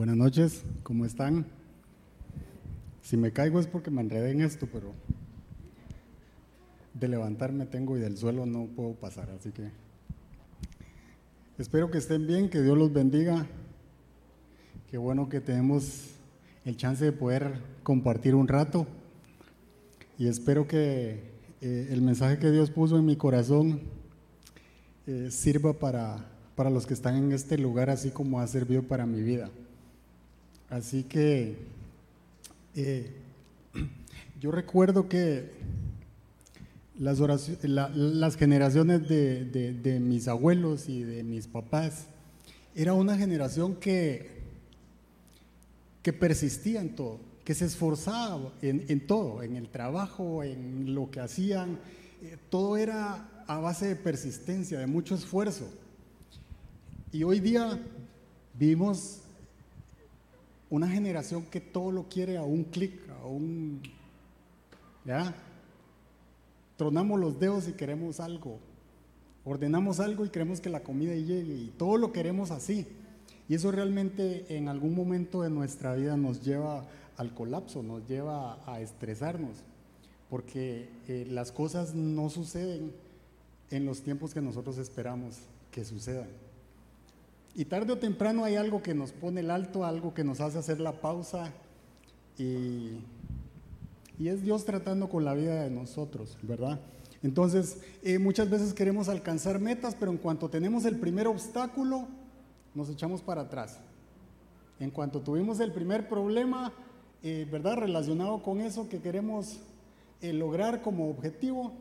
Buenas noches, ¿cómo están? Si me caigo es porque me enredé en esto, pero de levantarme tengo y del suelo no puedo pasar, así que espero que estén bien, que Dios los bendiga. Qué bueno que tenemos el chance de poder compartir un rato y espero que eh, el mensaje que Dios puso en mi corazón eh, sirva para, para los que están en este lugar, así como ha servido para mi vida. Así que eh, yo recuerdo que las, las generaciones de, mis abuelos y de mis papás era una generación que, que persistía en todo, que se esforzaba en, todo, en el trabajo, en lo que hacían. Eh, todo era a base de persistencia, de mucho esfuerzo. Y hoy día vivimos una generación que todo lo quiere a un clic, a un... ¿Ya? Tronamos los dedos y queremos algo. Ordenamos algo y queremos que la comida llegue y todo lo queremos así. Y eso realmente en algún momento de nuestra vida nos lleva al colapso, nos lleva a estresarnos, porque eh, las cosas no suceden en los tiempos que nosotros esperamos que sucedan. Y tarde o temprano hay algo que nos pone el alto, algo que nos hace hacer la pausa y, es Dios tratando con la vida de nosotros, ¿verdad? Entonces, eh, muchas veces queremos alcanzar metas, pero en cuanto tenemos el primer obstáculo, nos echamos para atrás. En cuanto tuvimos el primer problema, eh, ¿verdad? Relacionado con eso que queremos eh, lograr como objetivo,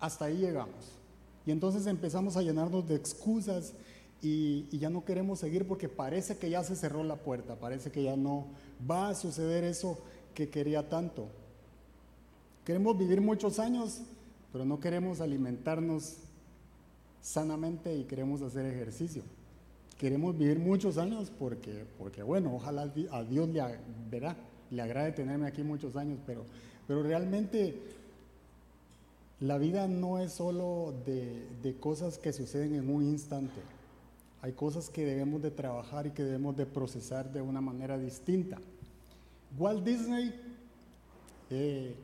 hasta ahí llegamos. Y entonces empezamos a llenarnos de excusas y, ya no queremos seguir porque parece que ya se cerró la puerta, parece que ya no va a suceder eso que quería tanto. Queremos vivir muchos años, pero no queremos alimentarnos sanamente y queremos hacer ejercicio. Queremos vivir muchos años porque, porque bueno, ojalá a Dios le, verá, le agrade tenerme aquí muchos años, pero, pero realmente la vida no es solo de, de cosas que suceden en un instante. Hay cosas que debemos de trabajar y que debemos de procesar de una manera distinta. Walt Disney eh,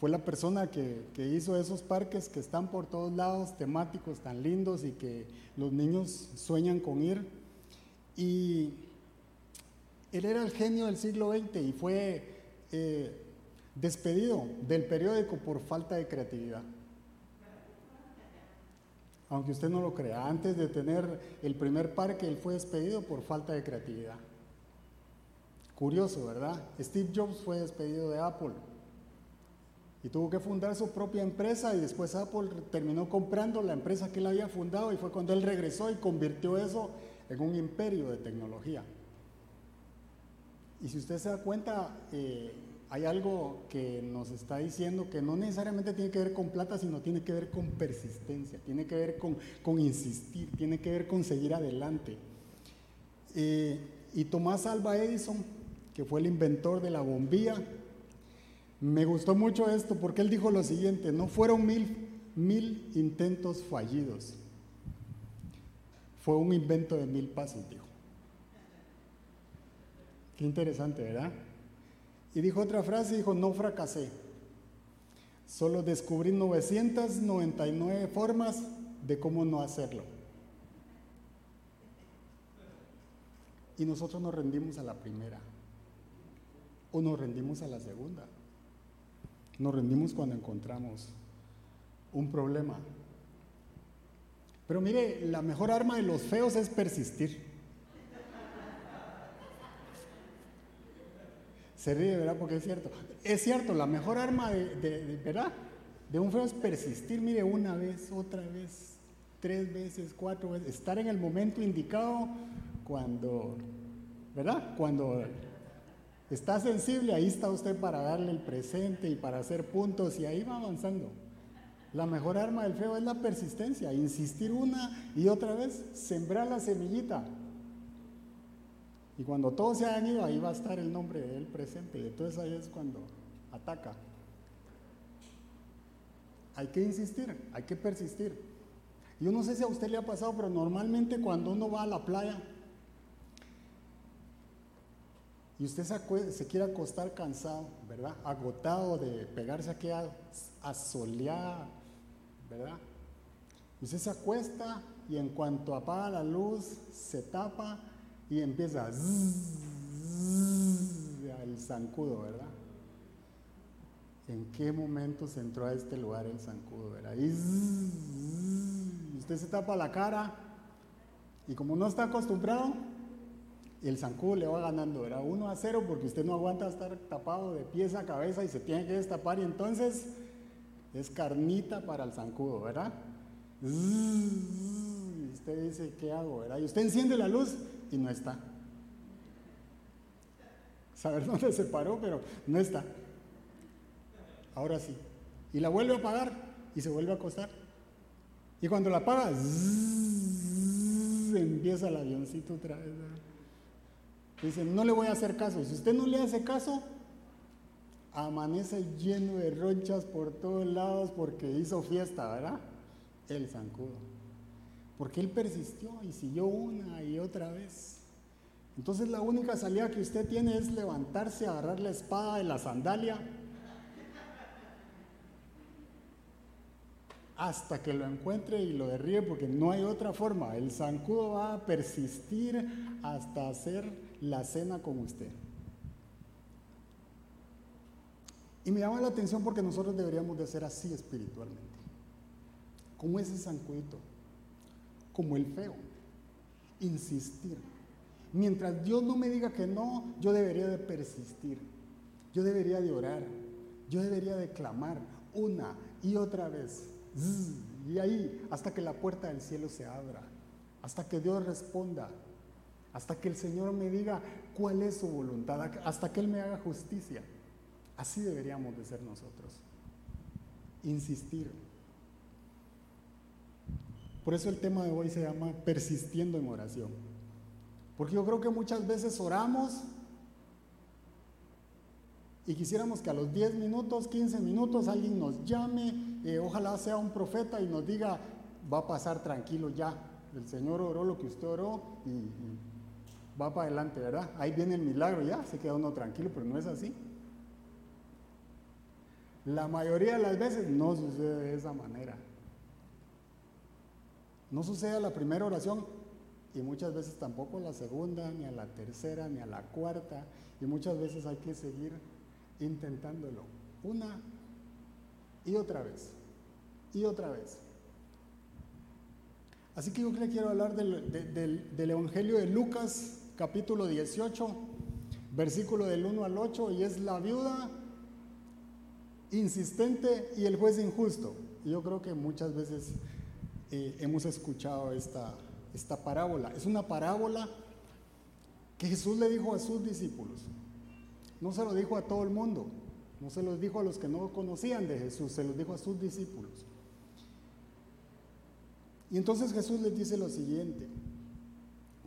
fue la persona que, hizo esos parques que están por todos lados, temáticos tan lindos y que los niños sueñan con ir. Y él era el genio del siglo XX y fue eh, despedido del periódico por falta de creatividad aunque usted no lo crea. Antes de tener el primer parque, él fue despedido por falta de creatividad. Curioso, ¿verdad? Steve Jobs fue despedido de Apple y tuvo que fundar su propia empresa y después Apple terminó comprando la empresa que él había fundado y fue cuando él regresó y convirtió eso en un imperio de tecnología. Y si usted se da cuenta, eh, hay algo que nos está diciendo que no necesariamente tiene que ver con plata, sino tiene que ver con persistencia, tiene que ver con, insistir, tiene que ver con seguir adelante. Eh, y Tomás Alba Edison, que fue el inventor de la bombilla, me gustó mucho esto porque él dijo lo siguiente, no fueron mil, mil intentos fallidos, fue un invento de mil pasos, dijo. Qué interesante, ¿verdad? Y dijo otra frase, dijo, no fracasé. Solo descubrí 999 formas de cómo no hacerlo. Y nosotros nos rendimos a la primera. O nos rendimos a la segunda. Nos rendimos cuando encontramos un problema. Pero mire, la mejor arma de los feos es persistir. Se ríe, ¿verdad? Porque es cierto. Es cierto, la mejor arma de, ¿verdad? De un feo es persistir, mire, una vez, otra vez, tres veces, cuatro veces, estar en el momento indicado cuando, ¿verdad? Cuando está sensible, ahí está usted para darle el presente y para hacer puntos y ahí va avanzando. La mejor arma del feo es la persistencia, insistir una y otra vez, sembrar la semillita. Y cuando todos se hayan ido, ahí va a estar el nombre de él presente. Y entonces ahí es cuando ataca. Hay que insistir, hay que persistir. Yo no sé si a usted le ha pasado, pero normalmente cuando uno va a la playa, y usted se, quiere acostar cansado, ¿verdad? Agotado de pegarse aquí a, a solear, ¿verdad? Usted se acuesta y en cuanto apaga la luz, se tapa y empieza el zancudo, ¿verdad? ¿En qué momento se entró a este lugar el zancudo, verdad? Y usted se tapa la cara y como no está acostumbrado, el zancudo le va ganando, era 1 a 0 porque usted no aguanta estar tapado de pies a cabeza y se tiene que destapar y entonces es carnita para el zancudo, ¿verdad? Y usted dice, ¿qué hago? ¿verdad? Y usted enciende la luz y no está. Saber dónde se paró, pero no está. Ahora sí. Y la vuelve a apagar y se vuelve a acostar. Y cuando la apaga, empieza el avioncito otra vez. Dice, no le voy a hacer caso. Si usted no le hace caso, amanece lleno de ronchas por todos lados porque hizo fiesta, ¿verdad? El zancudo. Porque él persistió y siguió una y otra vez. Entonces la única salida que usted tiene es levantarse, agarrar la espada de la sandalia hasta que lo encuentre y lo derribe porque no hay otra forma. El zancudo va a persistir hasta hacer la cena con usted. Y me llama la atención porque nosotros deberíamos de ser así espiritualmente. Como ese zancuito, como el feo. Insistir. Mientras Dios no me diga que no, yo debería de persistir. Yo debería de orar. Yo debería de clamar una y otra vez. Y ahí, hasta que la puerta del cielo se abra. Hasta que Dios responda hasta que el Señor me diga cuál es su voluntad, hasta que Él me haga justicia. Así deberíamos de ser nosotros. Insistir. Por eso el tema de hoy se llama persistiendo en oración. Porque yo creo que muchas veces oramos y quisiéramos que a los 10 minutos, 15 minutos alguien nos llame, eh, ojalá sea un profeta y nos diga, va a pasar tranquilo ya, el Señor oró lo que usted oró y va para adelante, ¿verdad? Ahí viene el milagro, ya se queda uno tranquilo, pero no es así. La mayoría de las veces no sucede de esa manera. No sucede a la primera oración y muchas veces tampoco la segunda, ni a la tercera, ni a la cuarta. Y muchas veces hay que seguir intentándolo. Una y otra vez. Y otra vez. Así que yo quiero hablar del, del Evangelio de Lucas capítulo 18, versículo del 1 al 8, y es la viuda insistente y el juez injusto. yo creo que muchas veces eh, hemos escuchado esta, esta parábola. Es una parábola que Jesús le dijo a sus discípulos. No se lo dijo a todo el mundo, no se los dijo a los que no conocían de Jesús, se los dijo a sus discípulos. Y entonces Jesús les dice lo siguiente,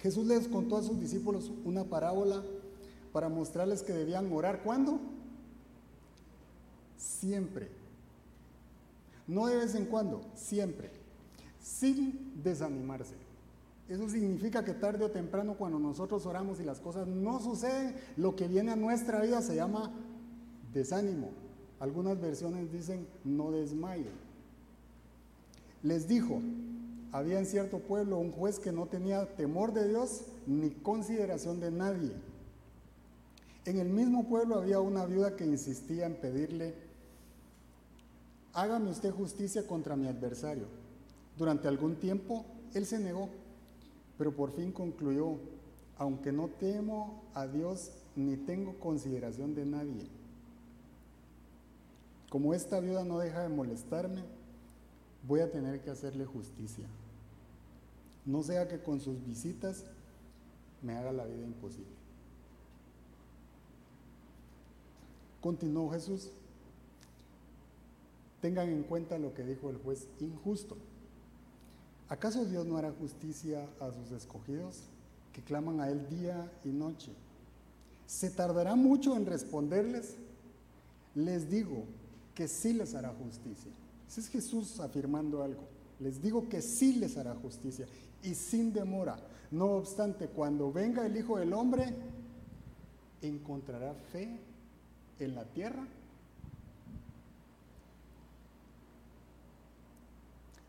Jesús les contó a sus discípulos una parábola para mostrarles que debían orar. ¿Cuándo? Siempre. No de vez en cuando, siempre. Sin desanimarse. Eso significa que tarde o temprano cuando nosotros oramos y las cosas no suceden, lo que viene a nuestra vida se llama desánimo. Algunas versiones dicen no desmayo. Les dijo, había en cierto pueblo un juez que no tenía temor de Dios ni consideración de nadie. En el mismo pueblo había una viuda que insistía en pedirle, hágame usted justicia contra mi adversario. Durante algún tiempo él se negó, pero por fin concluyó, aunque no temo a Dios ni tengo consideración de nadie. Como esta viuda no deja de molestarme, voy a tener que hacerle justicia. No sea que con sus visitas me haga la vida imposible. Continuó Jesús. Tengan en cuenta lo que dijo el juez injusto. ¿Acaso Dios no hará justicia a sus escogidos que claman a Él día y noche? ¿Se tardará mucho en responderles? Les digo que sí les hará justicia. Ese es Jesús afirmando algo. Les digo que sí les hará justicia y sin demora. No obstante, cuando venga el Hijo del Hombre, encontrará fe en la tierra.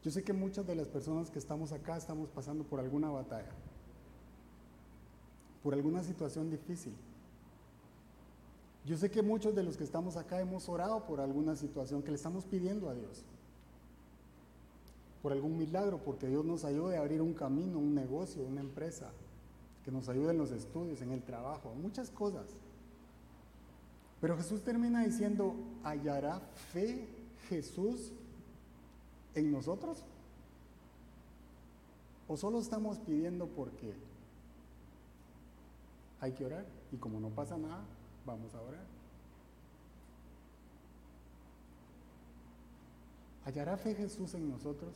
Yo sé que muchas de las personas que estamos acá estamos pasando por alguna batalla, por alguna situación difícil. Yo sé que muchos de los que estamos acá hemos orado por alguna situación que le estamos pidiendo a Dios. Por algún milagro, porque Dios nos ayude a abrir un camino, un negocio, una empresa, que nos ayude en los estudios, en el trabajo, muchas cosas. Pero Jesús termina diciendo, ¿hallará fe Jesús en nosotros? ¿O solo estamos pidiendo porque hay que orar y como no pasa nada, vamos a orar? ¿Hallará fe Jesús en nosotros?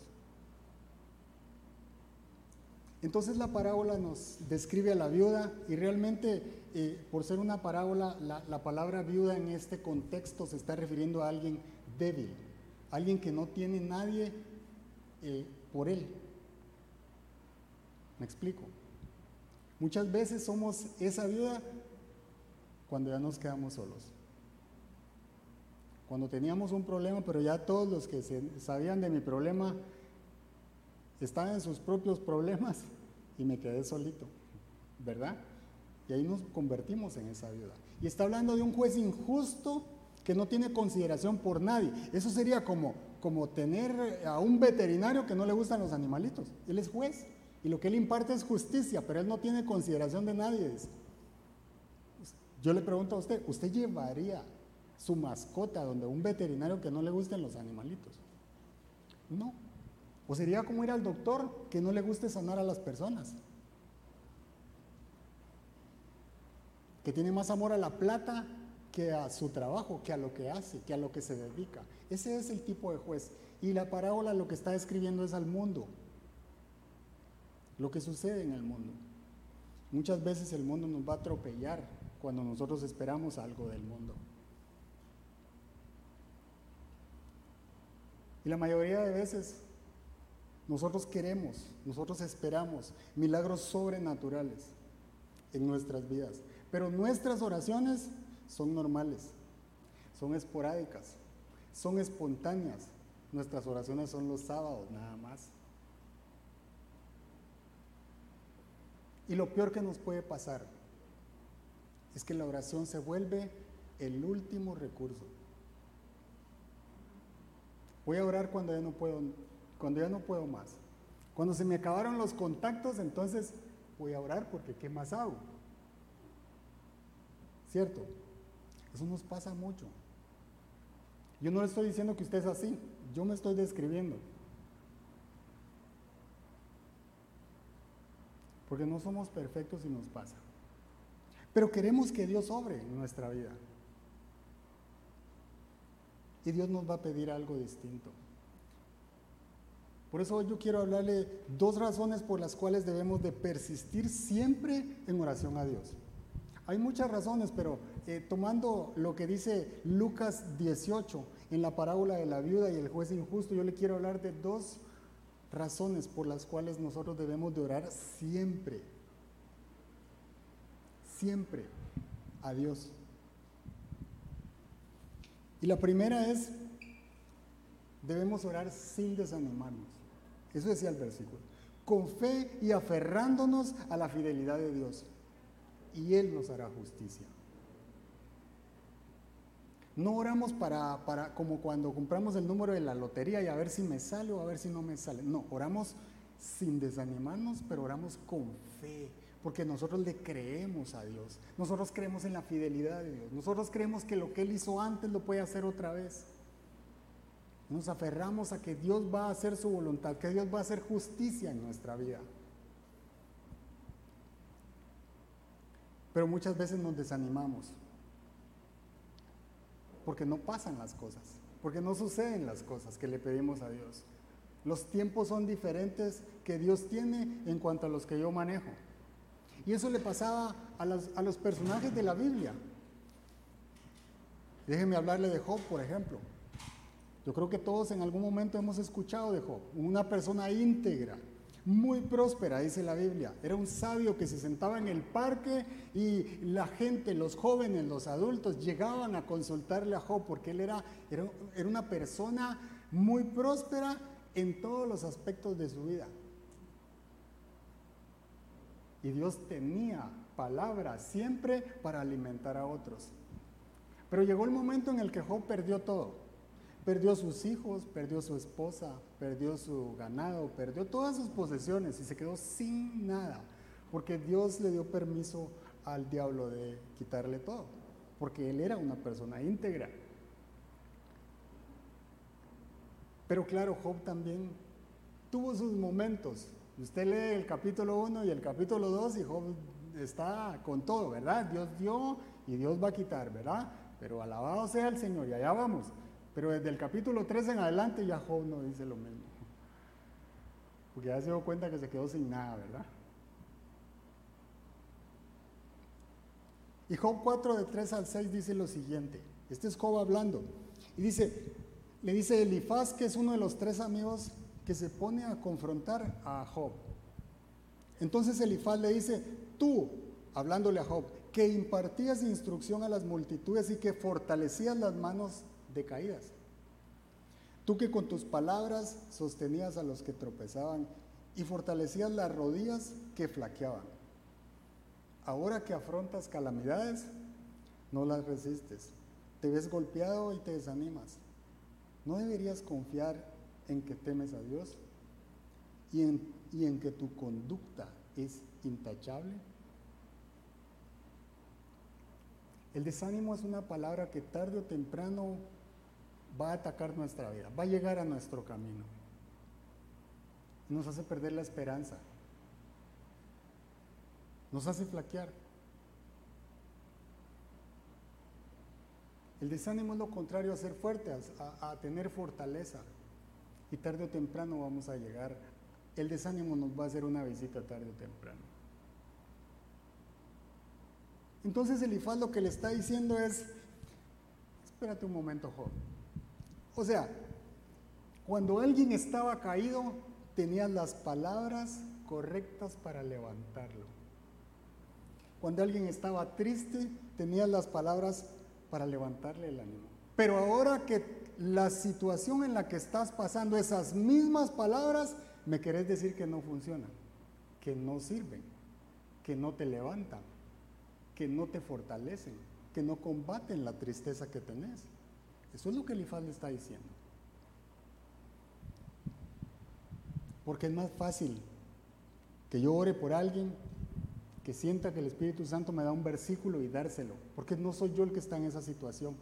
Entonces la parábola nos describe a la viuda y realmente eh, por ser una parábola, la, palabra viuda en este contexto se está refiriendo a alguien débil, alguien que no tiene nadie eh, por él. ¿Me explico? Muchas veces somos esa viuda cuando ya nos quedamos solos. Cuando teníamos un problema, pero ya todos los que sabían de mi problema estaban en sus propios problemas y me quedé solito, ¿verdad? Y ahí nos convertimos en esa viuda. Y está hablando de un juez injusto que no tiene consideración por nadie. Eso sería como, como tener a un veterinario que no le gustan los animalitos. Él es juez y lo que él imparte es justicia, pero él no tiene consideración de nadie. Yo le pregunto a usted, ¿usted llevaría su mascota donde un veterinario que no le gusten los animalitos? No. O sería como ir al doctor que no le guste sanar a las personas. Que tiene más amor a la plata que a su trabajo, que a lo que hace, que a lo que se dedica. Ese es el tipo de juez. Y la parábola lo que está describiendo es al mundo. Lo que sucede en el mundo. Muchas veces el mundo nos va a atropellar cuando nosotros esperamos algo del mundo. Y la mayoría de veces nosotros queremos, nosotros esperamos milagros sobrenaturales en nuestras vidas, pero nuestras oraciones son normales, son esporádicas, son espontáneas. Nuestras oraciones son los sábados nada más. Y lo peor que nos puede pasar es que la oración se vuelve el último recurso. Voy a orar cuando ya no puedo cuando ya no puedo más. Cuando se me acabaron los contactos, entonces voy a orar porque ¿qué más hago? ¿Cierto? Eso nos pasa mucho. Yo no le estoy diciendo que usted es así, yo me estoy describiendo. Porque no somos perfectos y nos pasa. Pero queremos que Dios obre en nuestra vida. Y Dios nos va a pedir algo distinto. Por eso hoy yo quiero hablarle dos razones por las cuales debemos de persistir siempre en oración a Dios. Hay muchas razones, pero eh, tomando lo que dice Lucas 18 en la parábola de la viuda y el juez injusto, yo le quiero hablar de dos razones por las cuales nosotros debemos de orar siempre, siempre a Dios. Y la primera es, debemos orar sin desanimarnos. Eso decía el versículo. Con fe y aferrándonos a la fidelidad de Dios. Y Él nos hará justicia. No oramos para, para, como cuando compramos el número de la lotería y a ver si me sale o a ver si no me sale. No, oramos sin desanimarnos, pero oramos con fe, porque nosotros le creemos a Dios. Nosotros creemos en la fidelidad de Dios. Nosotros creemos que lo que Él hizo antes lo puede hacer otra vez. Nos aferramos a que Dios va a hacer su voluntad, que Dios va a hacer justicia en nuestra vida. Pero muchas veces nos desanimamos porque no pasan las cosas, porque no suceden las cosas que le pedimos a Dios. Los tiempos son diferentes que Dios tiene en cuanto a los que yo manejo. Y eso le pasaba a los, a los personajes de la Biblia. Déjenme hablarle de Job, por ejemplo. Yo creo que todos en algún momento hemos escuchado de Job, una persona íntegra, muy próspera, dice la Biblia. Era un sabio que se sentaba en el parque y la gente, los jóvenes, los adultos, llegaban a consultarle a Job porque él era, era, una persona muy próspera en todos los aspectos de su vida. Y Dios tenía palabras siempre para alimentar a otros. Pero llegó el momento en el que Job perdió todo. Perdió sus hijos, perdió su esposa, perdió su ganado, perdió todas sus posesiones y se quedó sin nada. Porque Dios le dio permiso al diablo de quitarle todo. Porque él era una persona íntegra. Pero claro, Job también tuvo sus momentos. Usted lee el capítulo 1 y el capítulo 2 y Job está con todo, ¿verdad? Dios dio y Dios va a quitar, ¿verdad? Pero alabado sea el Señor y allá vamos. Pero desde el capítulo 3 en adelante ya Job no dice lo mismo. Porque ya se dio cuenta que se quedó sin nada, ¿verdad? Y Job 4 de 3 al 6 dice lo siguiente. Este es Job hablando. Y dice, le dice Elifaz, que es uno de los tres amigos que se pone a confrontar a Job. Entonces Elifaz le dice, tú, hablándole a Job, que impartías instrucción a las multitudes y que fortalecías las manos decaídas. Tú que con tus palabras sostenías a los que tropezaban y fortalecías las rodillas que flaqueaban. Ahora que afrontas calamidades, no las resistes. Te ves golpeado y te desanimas. ¿No deberías confiar en que temes a Dios y en, y en que tu conducta es intachable? El desánimo es una palabra que tarde o temprano va a atacar nuestra vida, va a llegar a nuestro camino. Nos hace perder la esperanza. Nos hace flaquear. El desánimo es lo contrario a ser fuerte, a, tener fortaleza. Y tarde o temprano vamos a llegar. El desánimo nos va a hacer una visita tarde o temprano. Entonces Elifaz lo que le está diciendo es, espérate un momento, joven. O sea, cuando alguien estaba caído, tenías las palabras correctas para levantarlo. Cuando alguien estaba triste, tenías las palabras para levantarle el ánimo. Pero ahora que la situación en la que estás pasando, esas mismas palabras, me querés decir que no funcionan, que no sirven, que no te levantan, que no te fortalecen, que no combaten la tristeza que tenés. Eso es lo que Elifaz le está diciendo. Porque es más fácil que yo ore por alguien que sienta que el Espíritu Santo me da un versículo y dárselo, porque no soy yo el que está en esa situación.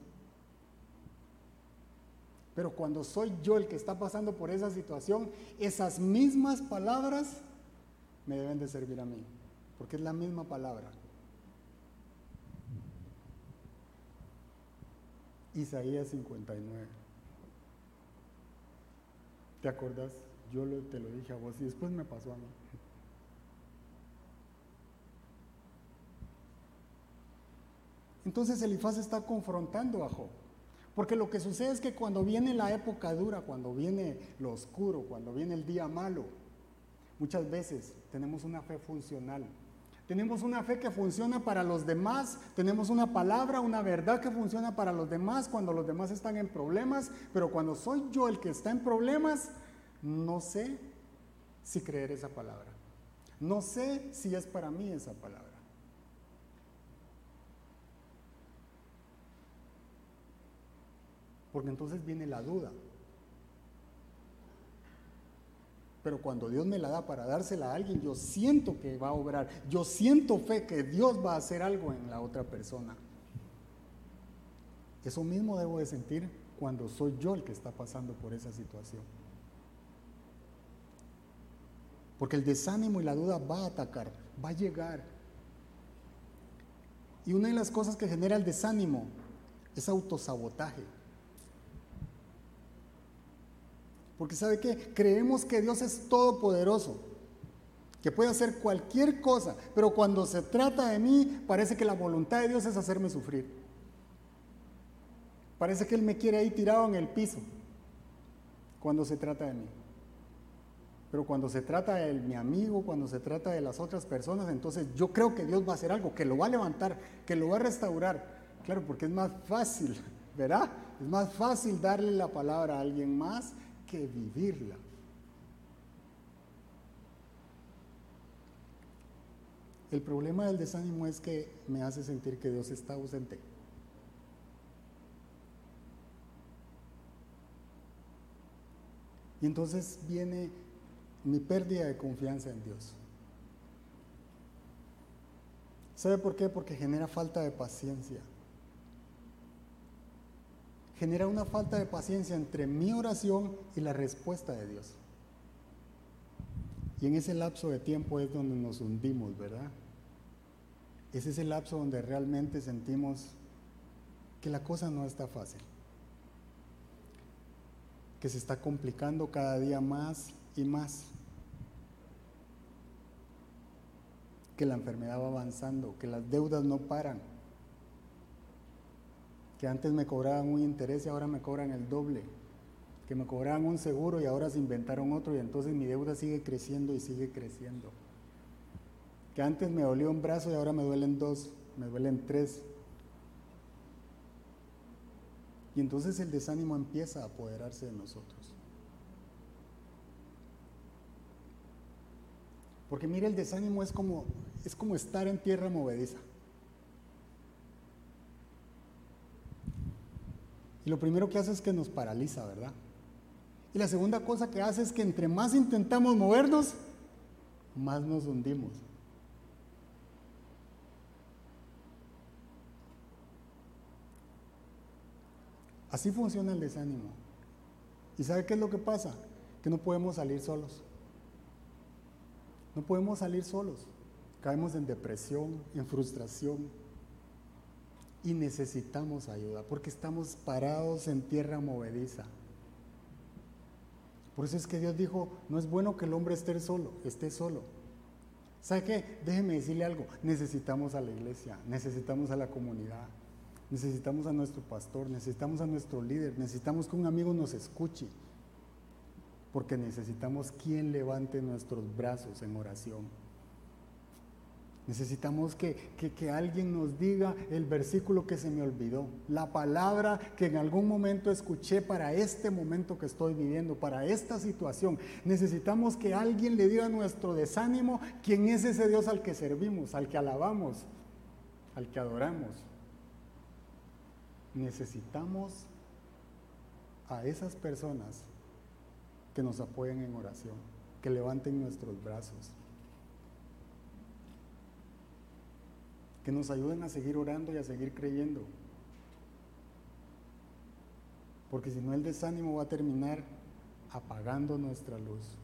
Pero cuando soy yo el que está pasando por esa situación, esas mismas palabras me deben de servir a mí, porque es la misma palabra. Isaías 59. ¿Te acordás? Yo te lo dije a vos y después me pasó a mí. Entonces Elifaz está confrontando a Job. Porque lo que sucede es que cuando viene la época dura, cuando viene lo oscuro, cuando viene el día malo, muchas veces tenemos una fe funcional. Tenemos una fe que funciona para los demás, tenemos una palabra, una verdad que funciona para los demás cuando los demás están en problemas, pero cuando soy yo el que está en problemas, no sé si creer esa palabra. No sé si es para mí esa palabra. porque entonces viene la duda. Pero cuando Dios me la da para dársela a alguien, yo siento que va a obrar, yo siento fe que Dios va a hacer algo en la otra persona. Eso mismo debo de sentir cuando soy yo el que está pasando por esa situación. Porque el desánimo y la duda va a atacar, va a llegar. Y una de las cosas que genera el desánimo es autosabotaje. Porque ¿sabe qué? Creemos que Dios es todopoderoso, que puede hacer cualquier cosa, pero cuando se trata de mí, parece que la voluntad de Dios es hacerme sufrir. Parece que Él me quiere ahí tirado en el piso cuando se trata de mí. Pero cuando se trata de mi amigo, cuando se trata de las otras personas, entonces yo creo que Dios va a hacer algo, que lo va a levantar, que lo va a restaurar. Claro, porque es más fácil, ¿verdad? Es más fácil darle la palabra a alguien más que vivirla. El problema del desánimo es que me hace sentir que Dios está ausente. Y entonces viene mi pérdida de confianza en Dios. ¿Sabe por qué? Porque genera falta de paciencia. Genera una falta de paciencia entre mi oración y la respuesta de Dios. Y en ese lapso de tiempo es donde nos hundimos, ¿verdad? Ese es el lapso donde realmente sentimos que la cosa no está fácil, que se está complicando cada día más y más, que la enfermedad va avanzando, que las deudas no paran, que antes me cobraban un interés y ahora me cobran el doble que me cobraban un seguro y ahora se inventaron otro y entonces mi deuda sigue creciendo y sigue creciendo. Que antes me dolió un brazo y ahora me duelen dos, me duelen tres. Y entonces el desánimo empieza a apoderarse de nosotros. Porque mire, el desánimo es como, es como estar en tierra movediza. Y lo primero que hace es que nos paraliza, ¿verdad? Y la segunda cosa que hace es que entre más intentamos movernos, más nos hundimos. Así funciona el desánimo. ¿Y sabe qué es lo que pasa? Que no podemos salir solos. No podemos salir solos. Caemos en depresión, en frustración. Y necesitamos ayuda porque estamos parados en tierra movediza. Por eso es que Dios dijo, no es bueno que el hombre esté solo, esté solo. ¿Sabe qué? Déjeme decirle algo, necesitamos a la iglesia, necesitamos a la comunidad, necesitamos a nuestro pastor, necesitamos a nuestro líder, necesitamos que un amigo nos escuche, porque necesitamos quien levante nuestros brazos en oración. Necesitamos que, alguien nos diga el versículo que se me olvidó, la palabra que en algún momento escuché para este momento que estoy viviendo, para esta situación. Necesitamos que alguien le diga nuestro desánimo quién es ese Dios al que servimos, al que alabamos, al que adoramos. Necesitamos a esas personas que nos apoyen en oración, que levanten nuestros brazos. Que nos ayuden a seguir orando y a seguir creyendo. Porque si no el desánimo va a terminar apagando nuestra luz.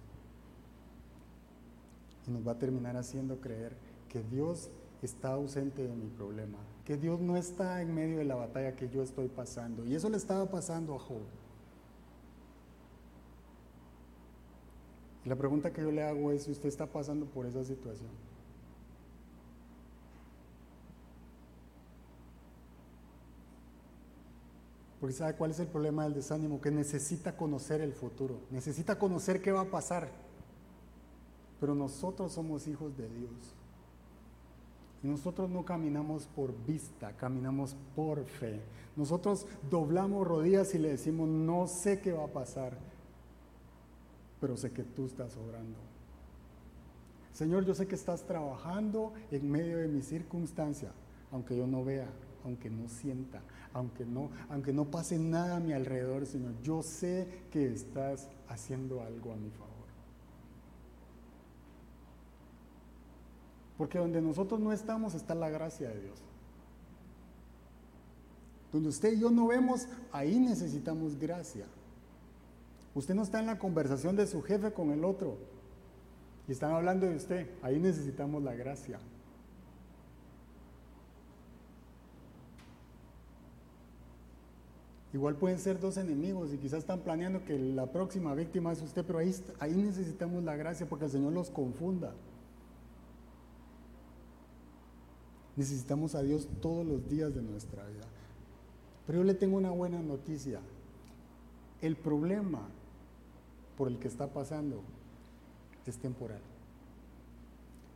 Y nos va a terminar haciendo creer que Dios está ausente de mi problema, que Dios no está en medio de la batalla que yo estoy pasando. Y eso le estaba pasando a Job. Y la pregunta que yo le hago es si usted está pasando por esa situación. Porque sabe cuál es el problema del desánimo, que necesita conocer el futuro, necesita conocer qué va a pasar. Pero nosotros somos hijos de Dios. Y nosotros no caminamos por vista, caminamos por fe. Nosotros doblamos rodillas y le decimos, no sé qué va a pasar, pero sé que tú estás obrando. Señor, yo sé que estás trabajando en medio de mi circunstancia, aunque yo no vea, aunque no sienta, aunque no, aunque no pase nada a mi alrededor, Señor, yo sé que estás haciendo algo a mi favor. Porque donde nosotros no estamos está la gracia de Dios. Donde usted y yo no vemos, ahí necesitamos gracia. Usted no está en la conversación de su jefe con el otro y están hablando de usted, ahí necesitamos la gracia. Igual pueden ser dos enemigos y quizás están planeando que la próxima víctima es usted, pero ahí, ahí necesitamos la gracia porque el Señor los confunda. Necesitamos a Dios todos los días de nuestra vida. Pero yo le tengo una buena noticia. El problema por el que está pasando es temporal.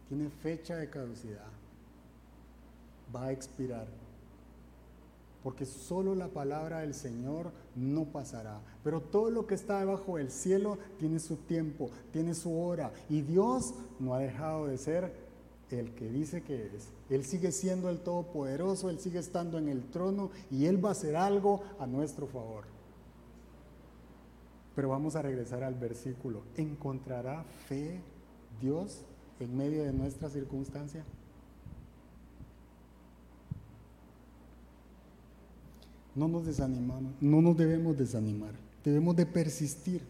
Tiene fecha de caducidad. Va a expirar. Porque solo la palabra del Señor no pasará. Pero todo lo que está debajo del cielo tiene su tiempo, tiene su hora. Y Dios no ha dejado de ser el que dice que es. Él sigue siendo el Todopoderoso, Él sigue estando en el trono y Él va a hacer algo a nuestro favor. Pero vamos a regresar al versículo. ¿Encontrará fe Dios en medio de nuestra circunstancia? No nos desanimamos, no nos debemos desanimar, debemos de persistir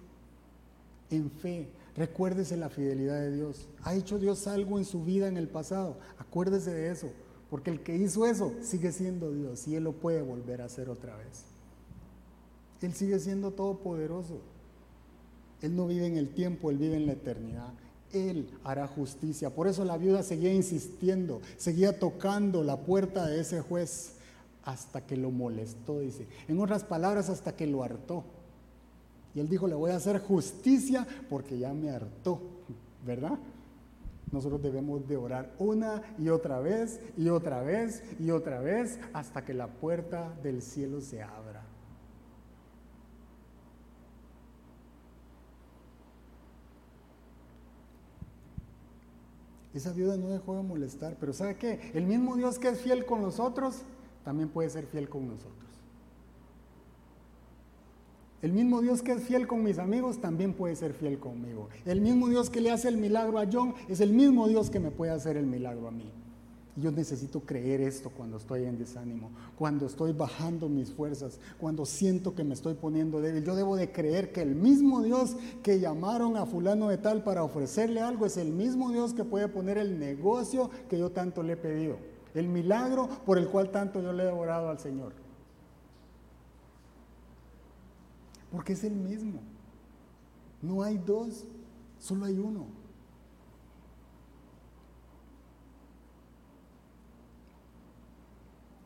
en fe. Recuérdese la fidelidad de Dios. ¿Ha hecho Dios algo en su vida en el pasado? Acuérdese de eso, porque el que hizo eso sigue siendo Dios y Él lo puede volver a hacer otra vez. Él sigue siendo todopoderoso. Él no vive en el tiempo, Él vive en la eternidad. Él hará justicia. Por eso la viuda seguía insistiendo, seguía tocando la puerta de ese juez hasta que lo molestó, dice. En otras palabras, hasta que lo hartó. Y él dijo, le voy a hacer justicia porque ya me hartó, ¿verdad? Nosotros debemos de orar una y otra vez y otra vez y otra vez hasta que la puerta del cielo se abra. Esa viuda no dejó de molestar, pero ¿sabe qué? El mismo Dios que es fiel con nosotros, también puede ser fiel con nosotros. El mismo Dios que es fiel con mis amigos también puede ser fiel conmigo. El mismo Dios que le hace el milagro a John es el mismo Dios que me puede hacer el milagro a mí. Yo necesito creer esto cuando estoy en desánimo, cuando estoy bajando mis fuerzas, cuando siento que me estoy poniendo débil. Yo debo de creer que el mismo Dios que llamaron a fulano de tal para ofrecerle algo es el mismo Dios que puede poner el negocio que yo tanto le he pedido, el milagro por el cual tanto yo le he orado al Señor. Porque es el mismo. No hay dos, solo hay uno.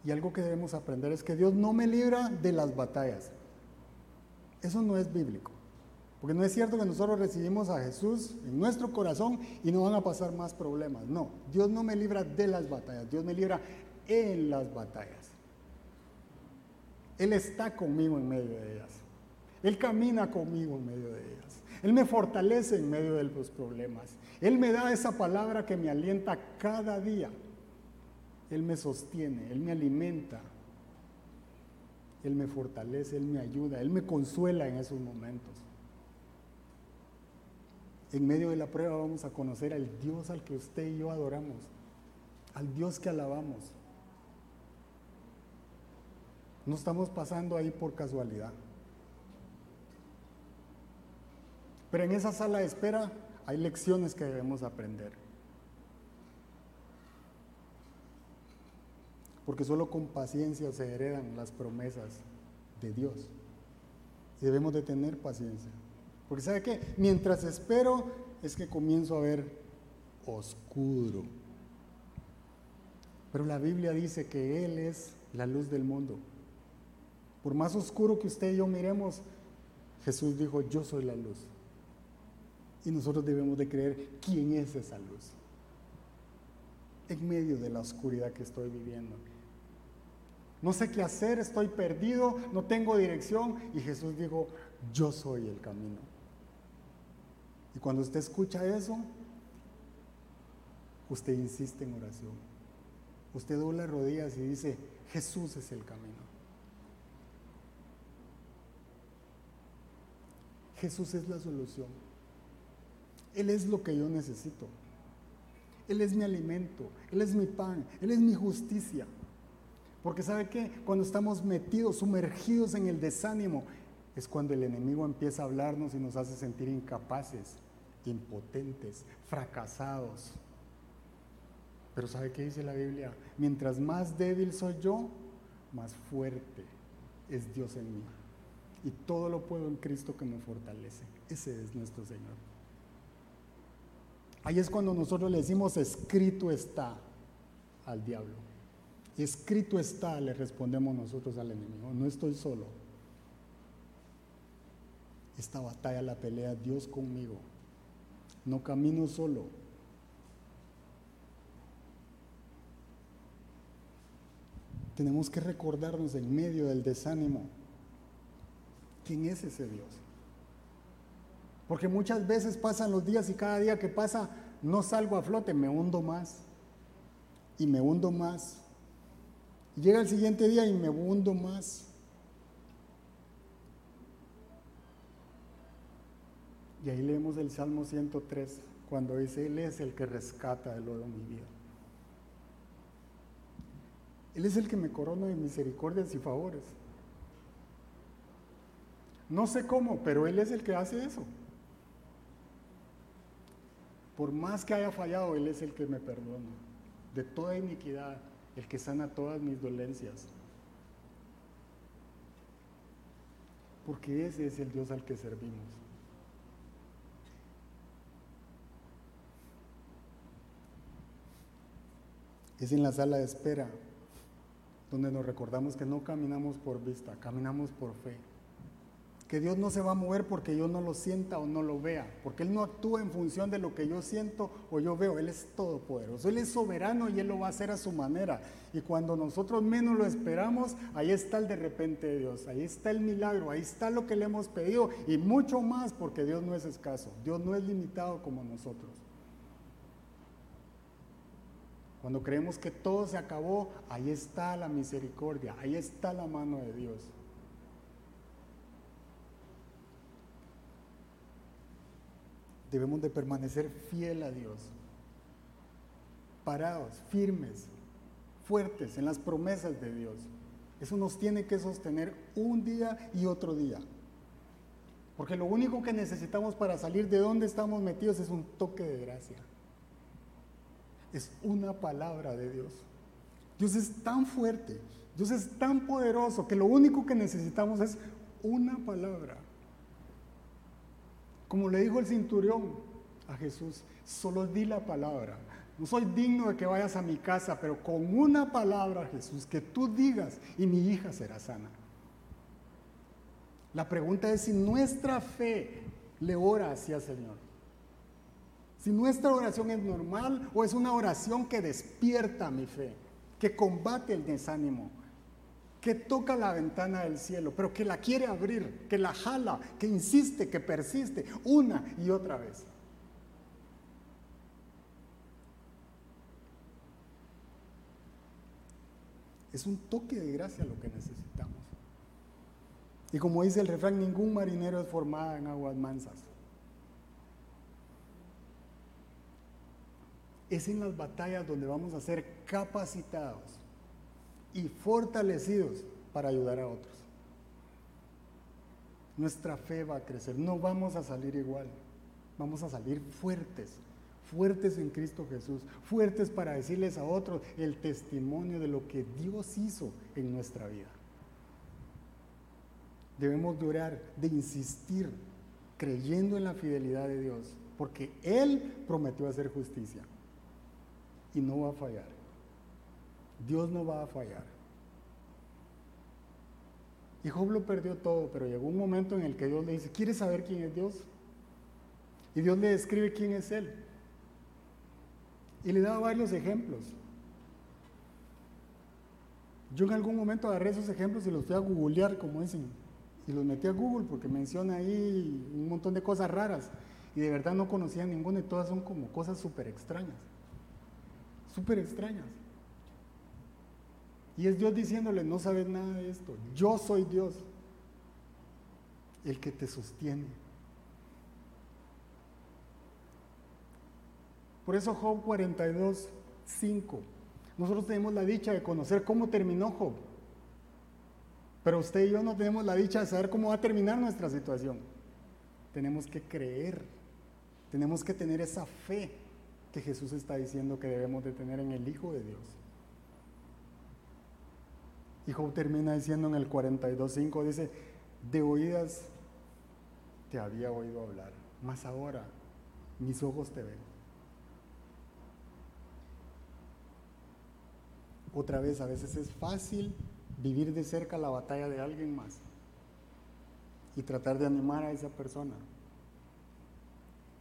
Y algo que debemos aprender es que Dios no me libra de las batallas. Eso no es bíblico. Porque no es cierto que nosotros recibimos a Jesús en nuestro corazón y no van a pasar más problemas. No, Dios no me libra de las batallas, Dios me libra en las batallas. Él está conmigo en medio de ellas. Él camina conmigo en medio de ellas. Él me fortalece en medio de los problemas. Él me da esa palabra que me alienta cada día. Él me sostiene, Él me alimenta, Él me fortalece, Él me ayuda, Él me consuela en esos momentos. En medio de la prueba vamos a conocer al Dios al que usted y yo adoramos, al Dios que alabamos. No estamos pasando ahí por casualidad. Pero en esa sala de espera hay lecciones que debemos aprender. porque solo con paciencia se heredan las promesas de Dios. Y debemos de tener paciencia. Porque ¿sabe qué? Mientras espero es que comienzo a ver oscuro. Pero la Biblia dice que Él es la luz del mundo. Por más oscuro que usted y yo miremos, Jesús dijo, yo soy la luz. Y nosotros debemos de creer quién es esa luz. En medio de la oscuridad que estoy viviendo. No sé qué hacer, estoy perdido, no tengo dirección. Y Jesús dijo, yo soy el camino. Y cuando usted escucha eso, usted insiste en oración. Usted dobla rodillas y dice, Jesús es el camino. Jesús es la solución. Él es lo que yo necesito. Él es mi alimento, Él es mi pan, Él es mi justicia. Porque ¿sabe qué? Cuando estamos metidos, sumergidos en el desánimo, es cuando el enemigo empieza a hablarnos y nos hace sentir incapaces, impotentes, fracasados. Pero ¿sabe qué dice la Biblia? Mientras más débil soy yo, más fuerte es Dios en mí. Y todo lo puedo en Cristo que me fortalece. Ese es nuestro Señor. Ahí es cuando nosotros le decimos, escrito está al diablo. Escrito está, le respondemos nosotros al enemigo, no estoy solo. Esta batalla la pelea Dios conmigo. no camino solo. Tenemos que recordarnos en medio del desánimo quién es ese Dios. Porque muchas veces pasan los días y cada día que pasa no salgo a flote, me hundo más y me hundo más. Llega el siguiente día y me hundo más. Y ahí leemos el Salmo 103, cuando dice, Él es el que rescata el de mi vida. Él es el que me corona de misericordias y favores. No sé cómo, pero Él es el que hace eso. Por más que haya fallado, Él es el que me perdona de toda iniquidad, el que sana todas mis dolencias. Porque ese es el Dios al que servimos. Es en la sala de espera donde nos recordamos que no caminamos por vista, caminamos por fe. Que Dios no se va a mover porque yo no lo sienta o no lo vea, porque Él no actúa en función de lo que yo siento o yo veo. Él es todopoderoso, Él es soberano y Él lo va a hacer a su manera. Y cuando nosotros menos lo esperamos, ahí está el de repente de Dios, ahí está el milagro, ahí está lo que le hemos pedido y mucho más porque Dios no es escaso, Dios no es limitado como nosotros. Cuando creemos que todo se acabó, ahí está la misericordia, ahí está la mano de Dios. Debemos de permanecer fiel a Dios, parados, firmes, fuertes en las promesas de Dios. Eso nos tiene que sostener un día y otro día. Porque lo único que necesitamos para salir de donde estamos metidos es un toque de gracia es una palabra de Dios. Dios es tan fuerte, Dios es tan poderoso que lo único que necesitamos es una palabra. Como le dijo el cinturión a Jesús, solo di la palabra. No soy digno de que vayas a mi casa, pero con una palabra, Jesús, que tú digas y mi hija será sana. La pregunta es si nuestra fe le ora hacia Señor. Si nuestra oración es normal o es una oración que despierta mi fe, que combate el desánimo, que toca la ventana del cielo, pero que la quiere abrir, que la jala, que insiste, que persiste una y otra vez. Es un toque de gracia lo que necesitamos. Y como dice el refrán, ningún marinero es formado en aguas mansas. Es en las batallas donde vamos a ser capacitados y fortalecidos para ayudar a otros. Nuestra fe va a crecer, no vamos a salir igual, vamos a salir fuertes, fuertes en Cristo Jesús, fuertes para decirles a otros el testimonio de lo que Dios hizo en nuestra vida. Debemos durar, de insistir, creyendo en la fidelidad de Dios, porque Él prometió hacer justicia y no va a fallar. Dios no va a fallar. Y Job lo perdió todo, pero llegó un momento en el que Dios le dice, ¿quieres saber quién es Dios? Y Dios le describe quién es Él. Y le da varios ejemplos. Yo en algún momento agarré esos ejemplos y los fui a googlear, como dicen, y los metí a Google porque menciona ahí un montón de cosas raras. Y de verdad no conocía ninguna y todas son como cosas súper extrañas súper extrañas. Y es Dios diciéndole, no sabes nada de esto, yo soy Dios, el que te sostiene. Por eso Job 42, 5. Nosotros tenemos la dicha de conocer cómo terminó Job. Pero usted y yo no tenemos la dicha de saber cómo va a terminar nuestra situación. Tenemos que creer, tenemos que tener esa fe que Jesús está diciendo que debemos de tener en el Hijo de Dios. Y Job termina diciendo en el 42.5, dice, de oídas te había oído hablar, mas ahora mis ojos te ven. Otra vez, a veces es fácil vivir de cerca la batalla de alguien más y tratar de animar a esa persona.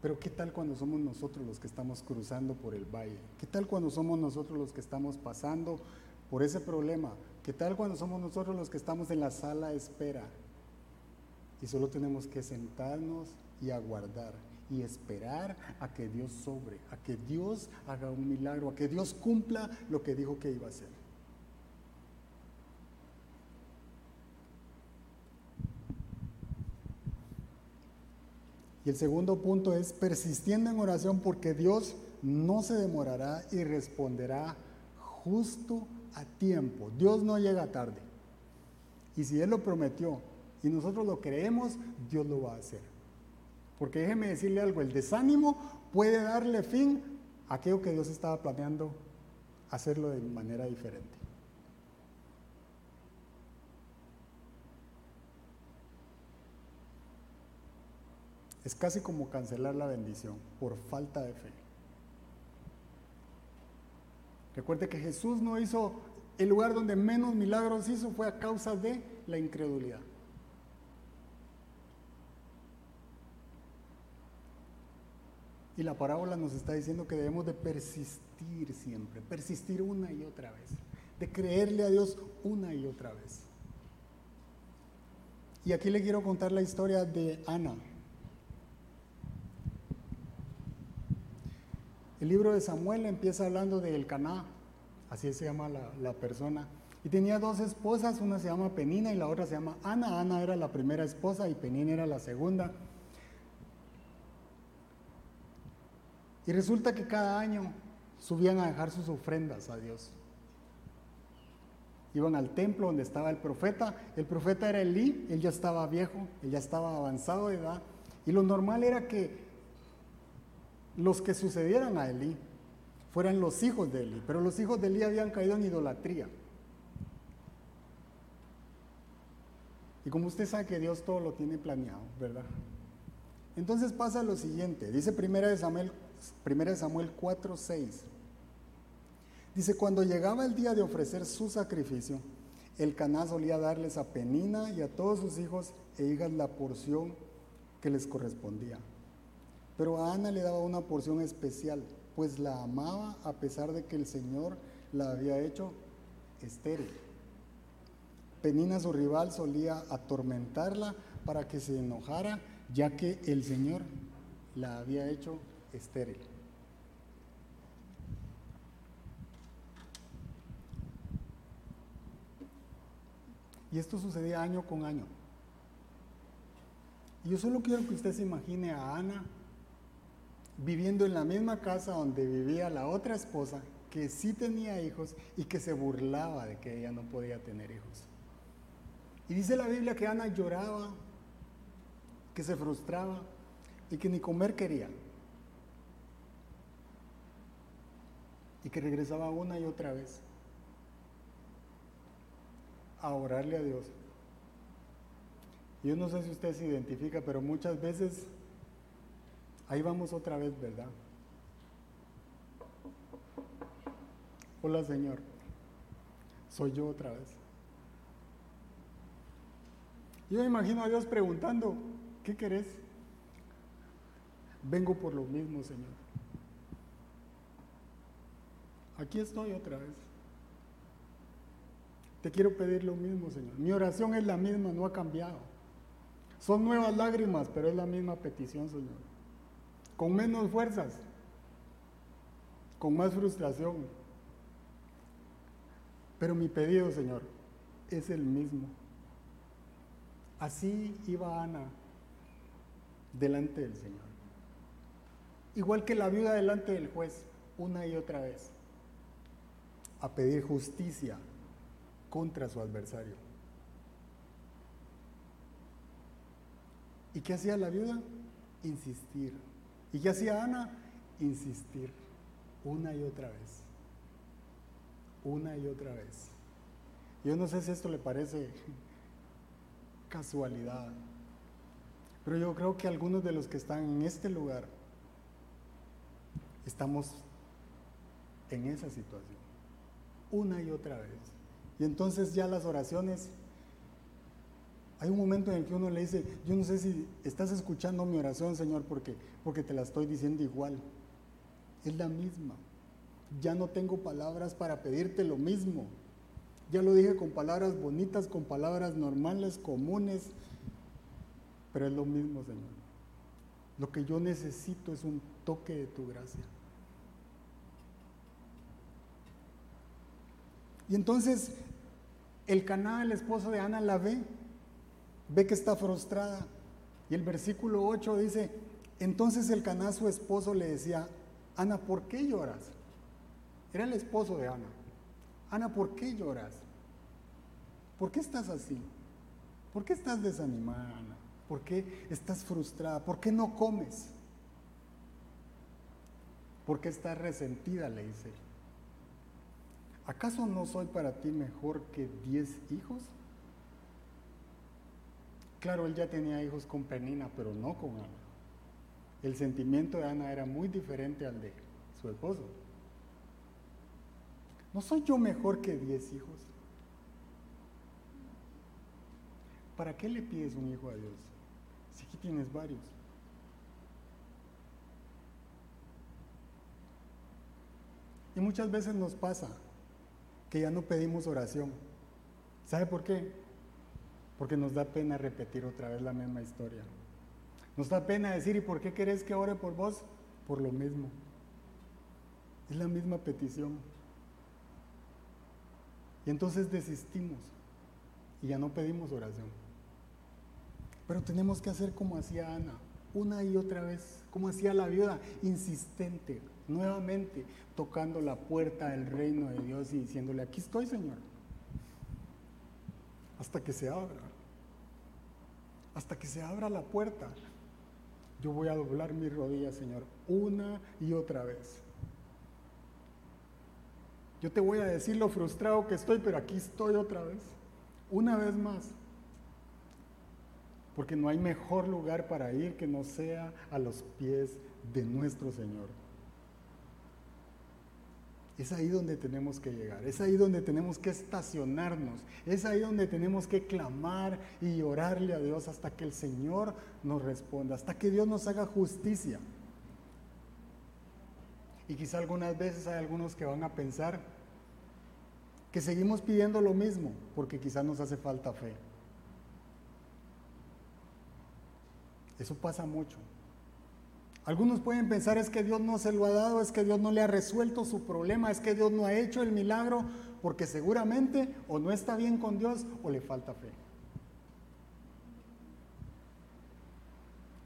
Pero ¿qué tal cuando somos nosotros los que estamos cruzando por el valle? ¿Qué tal cuando somos nosotros los que estamos pasando por ese problema? ¿Qué tal cuando somos nosotros los que estamos en la sala de espera? Y solo tenemos que sentarnos y aguardar y esperar a que Dios sobre, a que Dios haga un milagro, a que Dios cumpla lo que dijo que iba a hacer. Y el segundo punto es persistiendo en oración porque Dios no se demorará y responderá justo a tiempo. Dios no llega tarde. Y si Él lo prometió y nosotros lo creemos, Dios lo va a hacer. Porque déjeme decirle algo, el desánimo puede darle fin a aquello que Dios estaba planeando hacerlo de manera diferente. Es casi como cancelar la bendición por falta de fe. Recuerde que Jesús no hizo, el lugar donde menos milagros hizo fue a causa de la incredulidad. Y la parábola nos está diciendo que debemos de persistir siempre, persistir una y otra vez, de creerle a Dios una y otra vez. Y aquí le quiero contar la historia de Ana. El libro de Samuel empieza hablando de Elcaná, así se llama la, la, persona. Y tenía dos esposas, una se llama Penina y la otra se llama Ana. Ana era la primera esposa y Penina era la segunda. Y resulta que cada año subían a dejar sus ofrendas a Dios. Iban al templo donde estaba el profeta. El profeta era Elí, él ya estaba viejo, él ya estaba avanzado de edad. Y lo normal era que los que sucedieran a Elí fueran los hijos de Elí. Pero los hijos de Elí habían caído en idolatría. Y como usted sabe que Dios todo lo tiene planeado, ¿verdad? Entonces pasa lo siguiente. Dice primera de Samuel 1 Samuel 4, 6. Dice, cuando llegaba el día de ofrecer su sacrificio, el Caná solía darles a Penina y a todos sus hijos e hijas la porción que les correspondía. Pero a Ana le daba una porción especial, pues la amaba a pesar de que el Señor la había hecho estéril. Penina, su rival, solía atormentarla para que se enojara, ya que el Señor la había hecho estéril. Y esto sucedía año con año. Y yo solo quiero que usted se imagine a Ana viviendo en la misma casa donde vivía la otra esposa, que sí tenía hijos y que se burlaba de que ella no podía tener hijos. Y dice la Biblia que Ana lloraba, que se frustraba y que ni comer quería. y que regresaba una y otra vez a orarle a Dios. Yo no sé si usted se identifica, pero muchas veces ahí vamos otra vez, ¿verdad? Hola Señor, soy yo otra vez. Yo me imagino a Dios preguntando, ¿qué querés? Vengo por lo mismo, Señor. Aquí estoy otra vez. Te quiero pedir lo mismo, Señor. Mi oración es la misma, no ha cambiado. Son nuevas lágrimas, pero es la misma petición, Señor. Con menos fuerzas, con más frustración. Pero mi pedido, Señor, es el mismo. Así iba Ana delante del Señor. Igual que la viuda delante del juez, una y otra vez a pedir justicia contra su adversario. ¿Y qué hacía la viuda? Insistir. ¿Y qué hacía Ana? Insistir una y otra vez. Una y otra vez. Yo no sé si esto le parece casualidad, pero yo creo que algunos de los que están en este lugar estamos en esa situación una y otra vez. Y entonces ya las oraciones Hay un momento en el que uno le dice, yo no sé si estás escuchando mi oración, Señor, porque, porque te la estoy diciendo igual. Es la misma. Ya no tengo palabras para pedirte lo mismo. Ya lo dije con palabras bonitas, con palabras normales, comunes, pero es lo mismo, Señor. Lo que yo necesito es un toque de tu gracia. Y entonces el Caná, el esposo de Ana, la ve, ve que está frustrada. Y el versículo 8 dice, entonces el Caná, su esposo, le decía, Ana, ¿por qué lloras? Era el esposo de Ana. Ana, ¿por qué lloras? ¿Por qué estás así? ¿Por qué estás desanimada? ¿Por qué estás frustrada? ¿Por qué no comes? ¿Por qué estás resentida? Le dice. ¿Acaso no soy para ti mejor que diez hijos? Claro, él ya tenía hijos con Penina, pero no con Ana. El sentimiento de Ana era muy diferente al de su esposo. ¿No soy yo mejor que diez hijos? ¿Para qué le pides un hijo a Dios? Si aquí tienes varios. Y muchas veces nos pasa que ya no pedimos oración. ¿Sabe por qué? Porque nos da pena repetir otra vez la misma historia. Nos da pena decir, ¿y por qué querés que ore por vos? Por lo mismo. Es la misma petición. Y entonces desistimos y ya no pedimos oración. Pero tenemos que hacer como hacía Ana, una y otra vez, como hacía la viuda, insistente, nuevamente tocando la puerta del reino de Dios y diciéndole, aquí estoy Señor, hasta que se abra, hasta que se abra la puerta. Yo voy a doblar mis rodillas, Señor, una y otra vez. Yo te voy a decir lo frustrado que estoy, pero aquí estoy otra vez, una vez más. Porque no hay mejor lugar para ir que no sea a los pies de nuestro Señor. Es ahí donde tenemos que llegar, es ahí donde tenemos que estacionarnos, es ahí donde tenemos que clamar y orarle a Dios hasta que el Señor nos responda, hasta que Dios nos haga justicia. Y quizá algunas veces hay algunos que van a pensar que seguimos pidiendo lo mismo porque quizá nos hace falta fe. Eso pasa mucho. Algunos pueden pensar es que Dios no se lo ha dado, es que Dios no le ha resuelto su problema, es que Dios no ha hecho el milagro, porque seguramente o no está bien con Dios o le falta fe.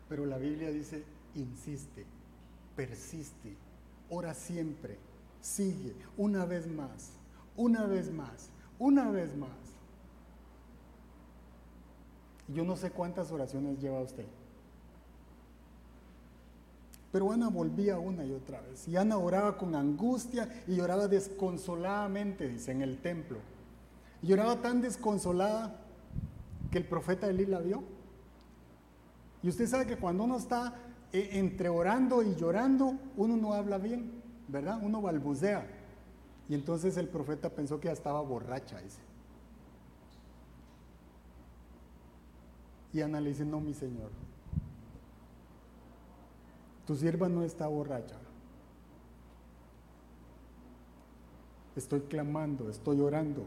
Pero la Biblia dice, insiste, persiste, ora siempre, sigue, una vez más, una vez más, una vez más. Yo no sé cuántas oraciones lleva usted. Pero Ana volvía una y otra vez. Y Ana oraba con angustia y lloraba desconsoladamente, dice, en el templo. Y lloraba tan desconsolada que el profeta Elí la vio. Y usted sabe que cuando uno está eh, entre orando y llorando, uno no habla bien, ¿verdad? Uno balbucea. Y entonces el profeta pensó que ya estaba borracha, dice. Y Ana le dice, no, mi señor, tu sierva no está borracha. Estoy clamando, estoy orando.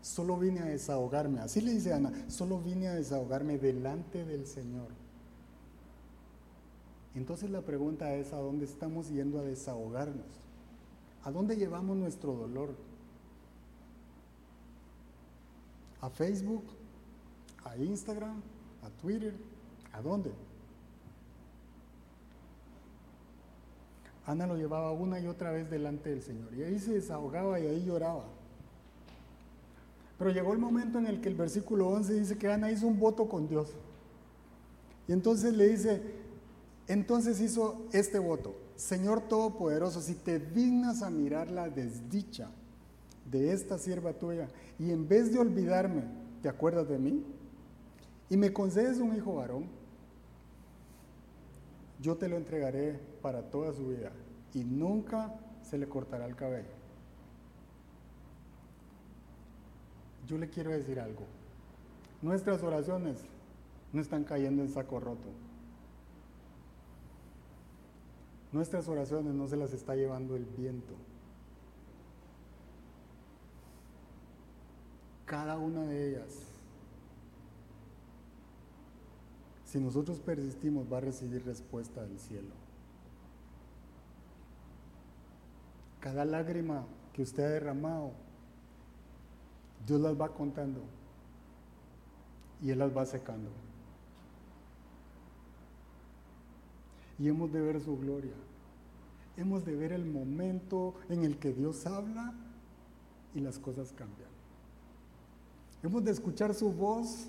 Solo vine a desahogarme. Así le dice Ana, solo vine a desahogarme delante del Señor. Entonces la pregunta es, ¿a dónde estamos yendo a desahogarnos? ¿A dónde llevamos nuestro dolor? ¿A Facebook? A Instagram, a Twitter, ¿a dónde? Ana lo llevaba una y otra vez delante del Señor y ahí se desahogaba y ahí lloraba. Pero llegó el momento en el que el versículo 11 dice que Ana hizo un voto con Dios. Y entonces le dice, entonces hizo este voto, Señor Todopoderoso, si te dignas a mirar la desdicha de esta sierva tuya y en vez de olvidarme, ¿te acuerdas de mí? Y me concedes un hijo varón, yo te lo entregaré para toda su vida y nunca se le cortará el cabello. yo le quiero decir algo. Nuestras oraciones no están cayendo en saco roto. Nuestras oraciones no se las está llevando el viento. Cada una de ellas, si nosotros persistimos, va a recibir respuesta del cielo. Cada lágrima que usted ha derramado, Dios las va contando y Él las va secando. Y hemos de ver su gloria. Hemos de ver el momento en el que Dios habla y las cosas cambian. Hemos de escuchar su voz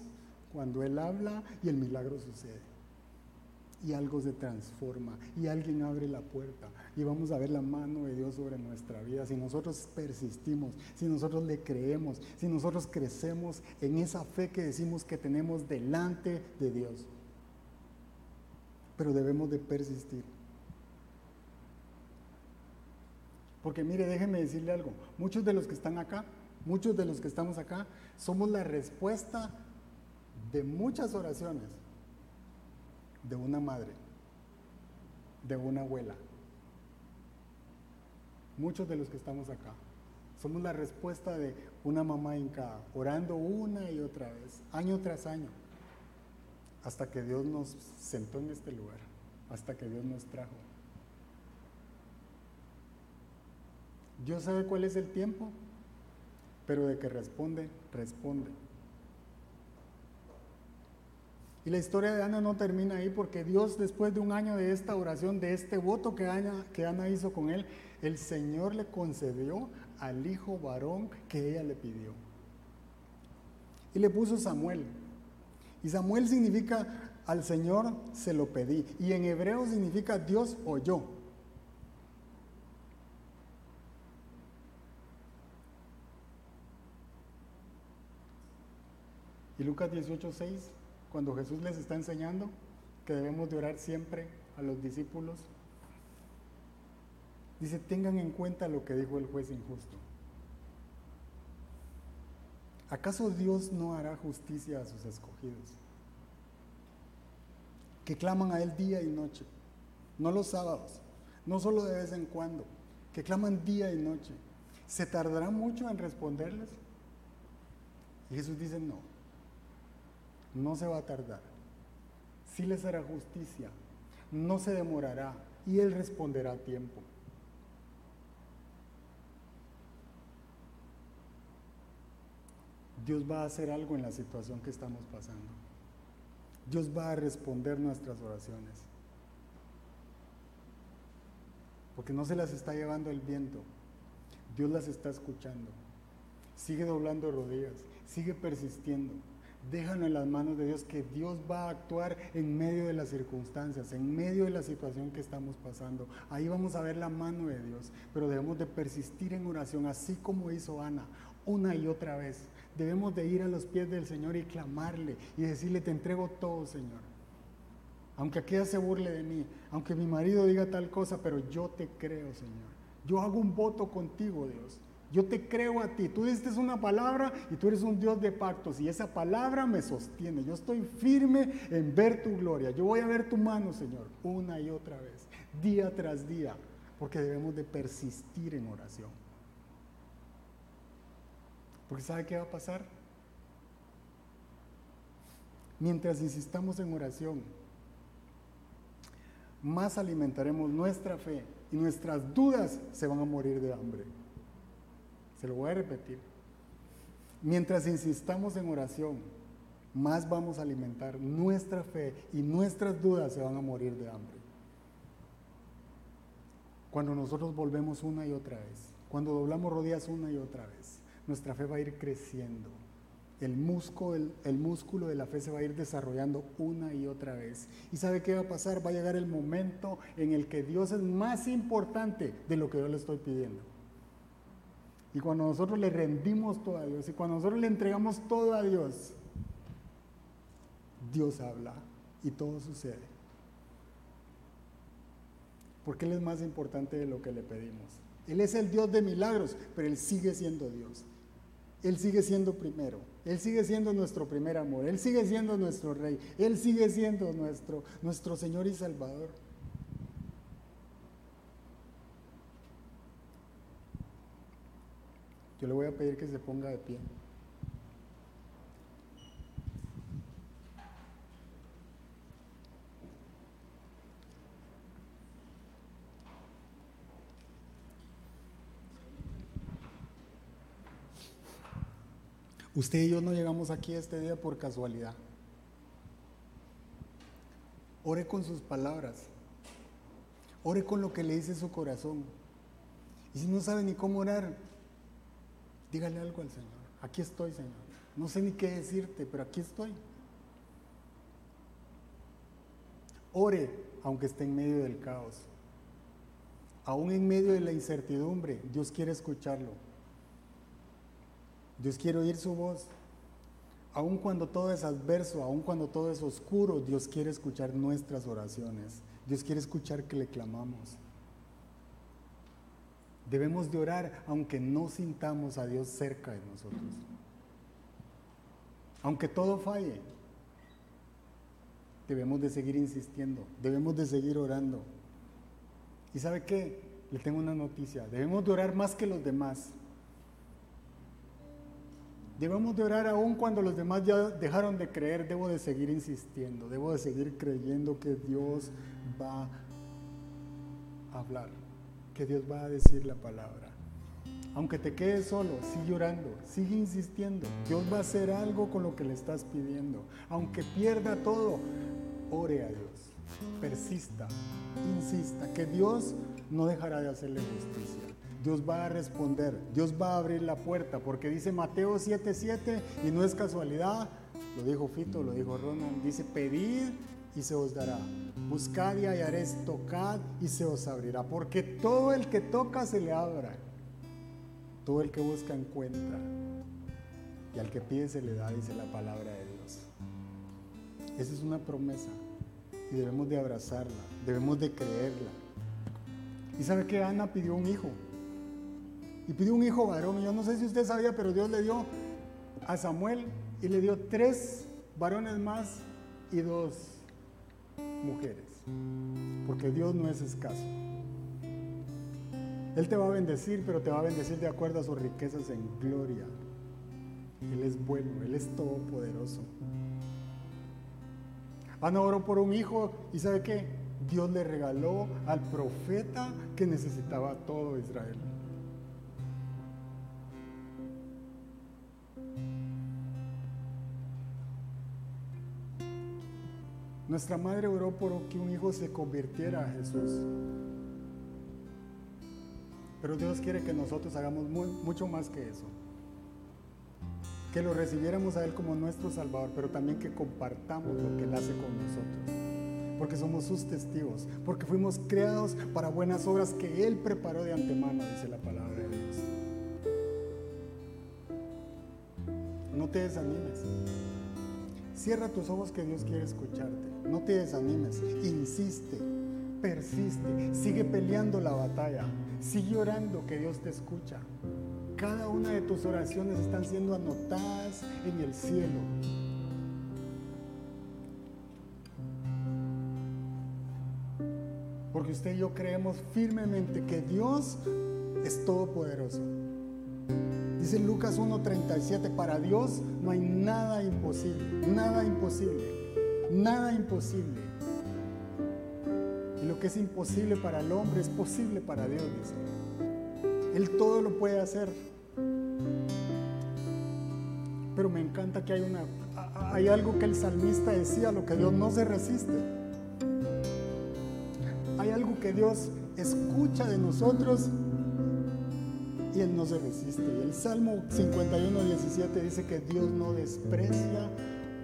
cuando Él habla y el milagro sucede. Y algo se transforma y alguien abre la puerta y vamos a ver la mano de Dios sobre nuestra vida. Si nosotros persistimos, si nosotros le creemos, si nosotros crecemos en esa fe que decimos que tenemos delante de Dios pero debemos de persistir. Porque mire, déjeme decirle algo, muchos de los que están acá, muchos de los que estamos acá, somos la respuesta de muchas oraciones de una madre, de una abuela. Muchos de los que estamos acá. Somos la respuesta de una mamá inca, orando una y otra vez, año tras año hasta que Dios nos sentó en este lugar, hasta que Dios nos trajo. Dios sabe cuál es el tiempo, pero de que responde, responde. Y la historia de Ana no termina ahí porque Dios después de un año de esta oración, de este voto que Ana, que Ana hizo con él, el Señor le concedió al hijo varón que ella le pidió. Y le puso Samuel. Y Samuel significa al Señor se lo pedí. Y en hebreo significa Dios oyó. Y Lucas 18:6, cuando Jesús les está enseñando que debemos de orar siempre a los discípulos, dice, tengan en cuenta lo que dijo el juez injusto. ¿Acaso Dios no hará justicia a sus escogidos? Que claman a Él día y noche, no los sábados, no solo de vez en cuando, que claman día y noche. ¿Se tardará mucho en responderles? Y Jesús dice, no, no se va a tardar. Sí les hará justicia, no se demorará y Él responderá a tiempo. Dios va a hacer algo en la situación que estamos pasando. Dios va a responder nuestras oraciones. Porque no se las está llevando el viento. Dios las está escuchando. Sigue doblando rodillas. Sigue persistiendo. Déjalo en las manos de Dios que Dios va a actuar en medio de las circunstancias, en medio de la situación que estamos pasando. Ahí vamos a ver la mano de Dios, pero debemos de persistir en oración, así como hizo Ana, una y otra vez. Debemos de ir a los pies del Señor y clamarle y decirle, te entrego todo, Señor. Aunque aquella se burle de mí, aunque mi marido diga tal cosa, pero yo te creo, Señor. Yo hago un voto contigo, Dios. Yo te creo a ti. Tú diste una palabra y tú eres un Dios de pactos y esa palabra me sostiene. Yo estoy firme en ver tu gloria. Yo voy a ver tu mano, Señor, una y otra vez, día tras día, porque debemos de persistir en oración. Porque ¿sabe qué va a pasar? Mientras insistamos en oración, más alimentaremos nuestra fe y nuestras dudas se van a morir de hambre. Se lo voy a repetir. Mientras insistamos en oración, más vamos a alimentar nuestra fe y nuestras dudas se van a morir de hambre. Cuando nosotros volvemos una y otra vez, cuando doblamos rodillas una y otra vez, nuestra fe va a ir creciendo. El músculo, de la fe se va a ir desarrollando una y otra vez. ¿Y sabe qué va a pasar? Va a llegar el momento en el que Dios es más importante de lo que yo le estoy pidiendo. Y cuando nosotros le rendimos todo a Dios y cuando nosotros le entregamos todo a Dios, Dios habla y todo sucede. Porque Él es más importante de lo que le pedimos. Él es el Dios de milagros, pero Él sigue siendo Dios. Él sigue siendo primero. Él sigue siendo nuestro primer amor. Él sigue siendo nuestro rey. Él sigue siendo nuestro, nuestro Señor y Salvador. Yo le voy a pedir que se ponga de pie. Usted y yo no llegamos aquí este día por casualidad. Ore con sus palabras. Ore con lo que le dice su corazón. Y si no sabe ni cómo orar, dígale algo al Señor. Aquí estoy, Señor. No sé ni qué decirte, pero aquí estoy. Ore aunque esté en medio del caos. Aún en medio de la incertidumbre, Dios quiere escucharlo. Dios quiere oír su voz. Aun cuando todo es adverso, aun cuando todo es oscuro, Dios quiere escuchar nuestras oraciones. Dios quiere escuchar que le clamamos. Debemos de orar aunque no sintamos a Dios cerca de nosotros. Aunque todo falle, debemos de seguir insistiendo, debemos de seguir orando. ¿Y sabe qué? Le tengo una noticia. Debemos de orar más que los demás. Debemos de orar aún cuando los demás ya dejaron de creer, debo de seguir insistiendo, debo de seguir creyendo que Dios va a hablar, Dios va a decir la palabra. Aunque te quedes solo, sigue orando, sigue insistiendo. Dios va a hacer algo con lo que le estás pidiendo. Aunque pierda todo, ore a Dios, persista, insista, que Dios no dejará de hacerle justicia. Dios va a responder, Dios va a abrir la puerta, porque dice Mateo 7:7 y no es casualidad, lo dijo Fito, lo dijo Ronan, dice pedid y se os dará, buscad y hallaréis, tocad y se os abrirá, porque todo el que toca se le abra, todo el que busca encuentra, y al que pide se le da, dice la palabra de Dios. Esa es una promesa y debemos de abrazarla, debemos de creerla. ¿Y sabe que Ana pidió un hijo? y pidió un hijo varón. Yo no sé si usted sabía, pero Dios le dio a Samuel y le dio tres varones más y dos mujeres. Porque Dios no es escaso. Él te va a bendecir, pero te va a bendecir de acuerdo a sus riquezas en gloria. Él es bueno, Él es todopoderoso. Ana oró por un hijo y ¿sabe qué? Dios le regaló al profeta que necesitaba todo Israel. Nuestra madre oró por que un hijo se convirtiera a Jesús. Pero Dios quiere que nosotros hagamos mucho más que eso. Que lo recibiéramos a Él como nuestro Salvador, pero también que compartamos lo que Él hace con nosotros. Porque somos sus testigos, porque fuimos creados para buenas obras que Él preparó de antemano, dice la palabra de Dios. No te desanimes. Cierra tus ojos que Dios quiere escucharte. No te desanimes. Insiste. Persiste. Sigue peleando la batalla. Sigue orando que Dios te escucha. Cada una de tus oraciones están siendo anotadas en el cielo. Porque usted y yo creemos firmemente que Dios es todopoderoso. Dice Lucas 1.37, para Dios no hay nada imposible, nada imposible, nada imposible. Y lo que es imposible para el hombre es posible para Dios, dice. Él todo lo puede hacer. Pero me encanta que hay una hay algo que el salmista decía, lo que Dios no se resiste. Hay algo que Dios escucha de nosotros Él no se resiste. Y el Salmo 51, 17 dice que Dios no desprecia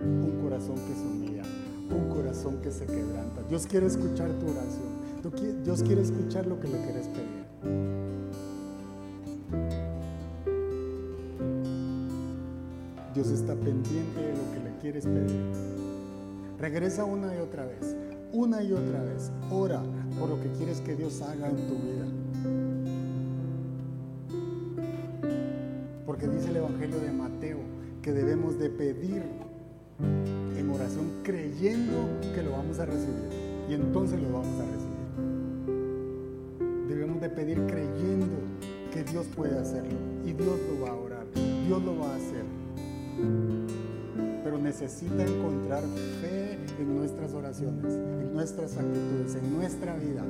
un corazón que se humilla, un corazón que se quebranta. Dios quiere escuchar tu oración. Dios quiere escuchar lo que le quieres pedir. Dios está pendiente de lo que le quieres pedir. Regresa una y otra vez, una y otra vez. Ora por lo que quieres que Dios haga en tu vida. Porque dice el Evangelio de Mateo que debemos de pedir en oración creyendo que lo vamos a recibir. Y entonces lo vamos a recibir. Debemos de pedir creyendo que Dios puede hacerlo. Y Dios lo va a orar. Dios lo va a hacer. Pero necesita encontrar fe en nuestras oraciones, en nuestras actitudes, en nuestra vida.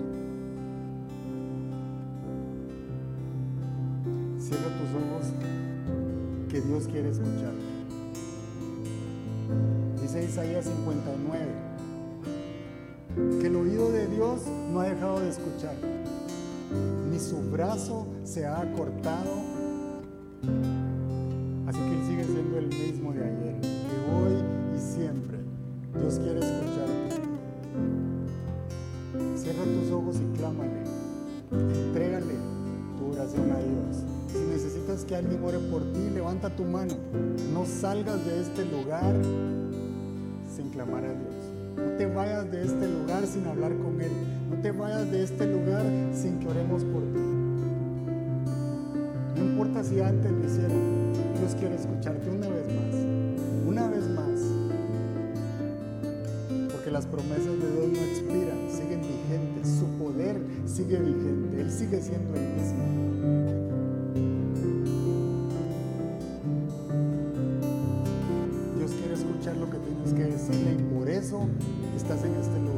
Quiere escuchar. Dice Isaías 59 que el oído de Dios no ha dejado de escuchar, ni su brazo se ha acortado. Así que Él que alguien ore por ti, levanta tu mano. No salgas de este lugar sin clamar a Dios. No te vayas de este lugar sin hablar con Él. No te vayas de este lugar sin que oremos por ti. No importa si antes lo hicieron. Dios quiere escucharte una vez más. Una vez más. Porque las promesas de Dios no expiran, siguen vigentes. Su poder sigue vigente. Él sigue siendo el mismo. Estás en este lugar.